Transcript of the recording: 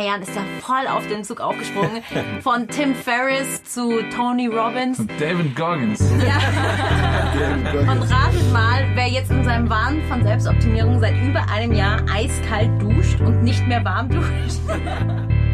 paar Jahren ist er voll auf den Zug aufgesprungen. Von Tim Ferriss zu Tony Robbins. Und David Goggins. Und ratet mal, wer jetzt in seinem Wahn von Selbstoptimierung seit über einem Jahr eiskalt duscht und nicht mehr warm duscht.